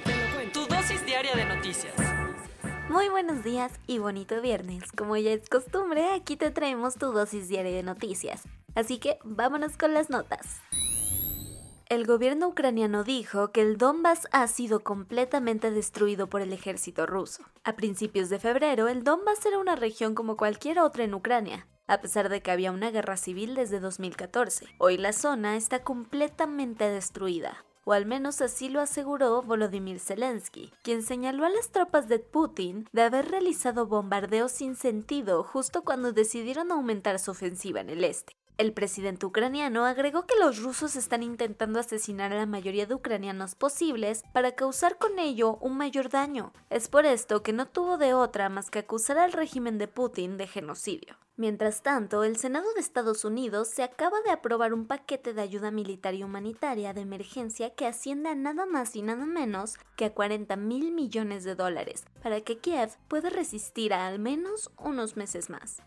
Cuento. Tu dosis diaria de noticias. Muy buenos días y bonito viernes. Como ya es costumbre, aquí te traemos tu dosis diaria de noticias. Así que vámonos con las notas. El gobierno ucraniano dijo que el Donbass ha sido completamente destruido por el ejército ruso. A principios de febrero, el Donbass era una región como cualquier otra en Ucrania, a pesar de que había una guerra civil desde 2014. Hoy la zona está completamente destruida, o al menos así lo aseguró Volodymyr Zelensky, quien señaló a las tropas de Putin de haber realizado bombardeos sin sentido justo cuando decidieron aumentar su ofensiva en el este. El presidente ucraniano agregó que los rusos están intentando asesinar a la mayoría de ucranianos posibles para causar con ello un mayor daño. Es por esto que no tuvo de otra más que acusar al régimen de Putin de genocidio. Mientras tanto, el Senado de Estados Unidos se acaba de aprobar un paquete de ayuda militar y humanitaria de emergencia que asciende a nada más y nada menos que a 40 mil millones de dólares para que Kiev pueda resistir a al menos unos meses más.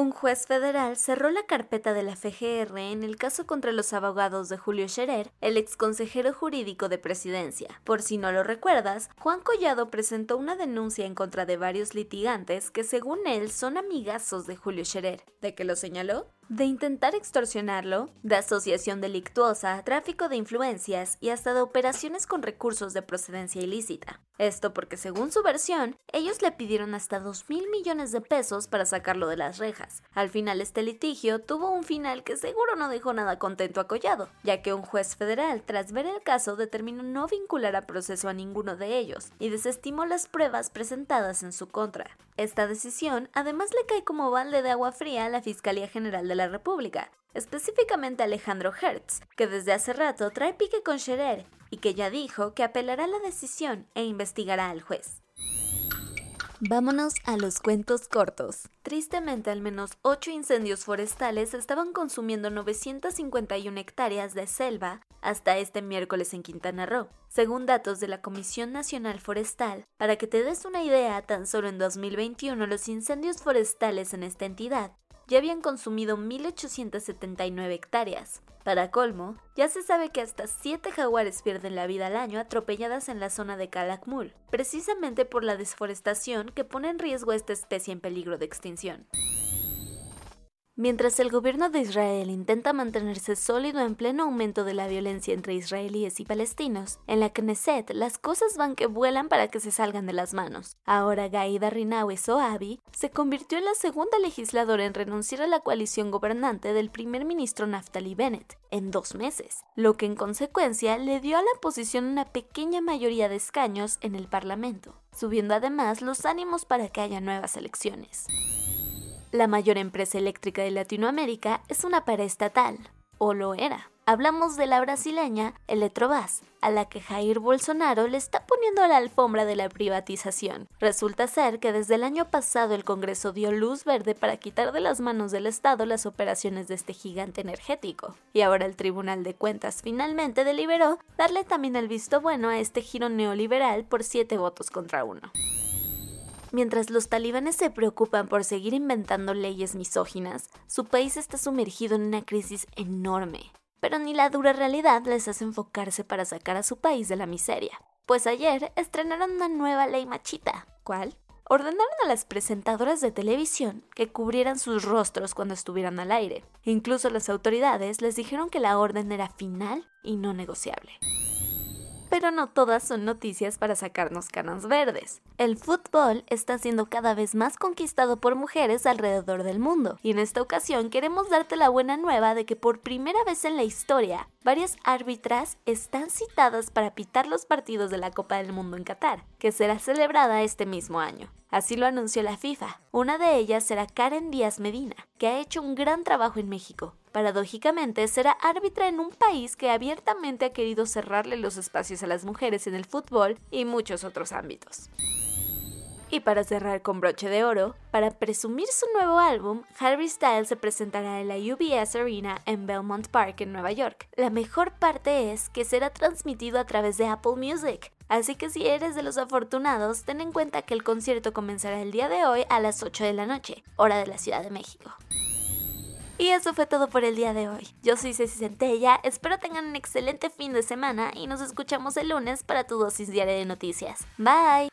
Un juez federal cerró la carpeta de la FGR en el caso contra los abogados de Julio Scherer, el exconsejero jurídico de presidencia. Por si no lo recuerdas, Juan Collado presentó una denuncia en contra de varios litigantes que según él son amigazos de Julio Scherer. ¿De qué lo señaló? De intentar extorsionarlo, de asociación delictuosa, tráfico de influencias y hasta de operaciones con recursos de procedencia ilícita. Esto porque según su versión, ellos le pidieron hasta 2 mil millones de pesos para sacarlo de las rejas. Al final este litigio tuvo un final que seguro no dejó nada contento a Collado, ya que un juez federal tras ver el caso determinó no vincular a proceso a ninguno de ellos y desestimó las pruebas presentadas en su contra. Esta decisión además le cae como balde de agua fría a la Fiscalía General de la República, específicamente Alejandro Hertz, que desde hace rato trae pique con Scherer y que ya dijo que apelará la decisión e investigará al juez. Vámonos a los cuentos cortos. Tristemente, al menos 8 incendios forestales estaban consumiendo 951 hectáreas de selva hasta este miércoles en Quintana Roo, según datos de la Comisión Nacional Forestal. Para que te des una idea, tan solo en 2021 los incendios forestales en esta entidad ya habían consumido 1.879 hectáreas. Para colmo, ya se sabe que hasta 7 jaguares pierden la vida al año atropelladas en la zona de Calakmul, precisamente por la desforestación que pone en riesgo a esta especie en peligro de extinción. Mientras el gobierno de Israel intenta mantenerse sólido en pleno aumento de la violencia entre israelíes y palestinos, en la Knesset las cosas van que vuelan para que se salgan de las manos. Ahora Gaida Rinawe Soabi se convirtió en la segunda legisladora en renunciar a la coalición gobernante del primer ministro Naftali Bennett en dos meses, lo que en consecuencia le dio a la oposición una pequeña mayoría de escaños en el Parlamento, subiendo además los ánimos para que haya nuevas elecciones. La mayor empresa eléctrica de Latinoamérica es una paraestatal, o lo era. Hablamos de la brasileña Eletrobras, a la que Jair Bolsonaro le está poniendo la alfombra de la privatización. Resulta ser que desde el año pasado el Congreso dio luz verde para quitar de las manos del Estado las operaciones de este gigante energético. Y ahora el Tribunal de Cuentas finalmente deliberó darle también el visto bueno a este giro neoliberal por siete votos contra uno. Mientras los talibanes se preocupan por seguir inventando leyes misóginas, su país está sumergido en una crisis enorme. Pero ni la dura realidad les hace enfocarse para sacar a su país de la miseria. Pues ayer estrenaron una nueva ley machita. ¿Cuál? Ordenaron a las presentadoras de televisión que cubrieran sus rostros cuando estuvieran al aire. Incluso las autoridades les dijeron que la orden era final y no negociable pero no todas son noticias para sacarnos canas verdes. El fútbol está siendo cada vez más conquistado por mujeres alrededor del mundo, y en esta ocasión queremos darte la buena nueva de que por primera vez en la historia, varias árbitras están citadas para pitar los partidos de la Copa del Mundo en Qatar, que será celebrada este mismo año. Así lo anunció la FIFA. Una de ellas será Karen Díaz Medina, que ha hecho un gran trabajo en México. Paradójicamente, será árbitra en un país que abiertamente ha querido cerrarle los espacios a las mujeres en el fútbol y muchos otros ámbitos. Y para cerrar con broche de oro, para presumir su nuevo álbum, Harry Styles se presentará en la UBS Arena en Belmont Park en Nueva York. La mejor parte es que será transmitido a través de Apple Music, Así que si eres de los afortunados, ten en cuenta que el concierto comenzará el día de hoy a las 8 de la noche, hora de la Ciudad de México. Y eso fue todo por el día de hoy. Yo soy Ceci Centella, espero tengan un excelente fin de semana y nos escuchamos el lunes para tu dosis diaria de noticias. Bye.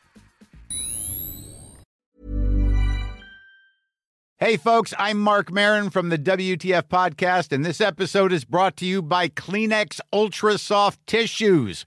Hey folks, I'm Mark Marin from the WTF podcast and this episode is brought to you by Kleenex Ultra Soft Tissues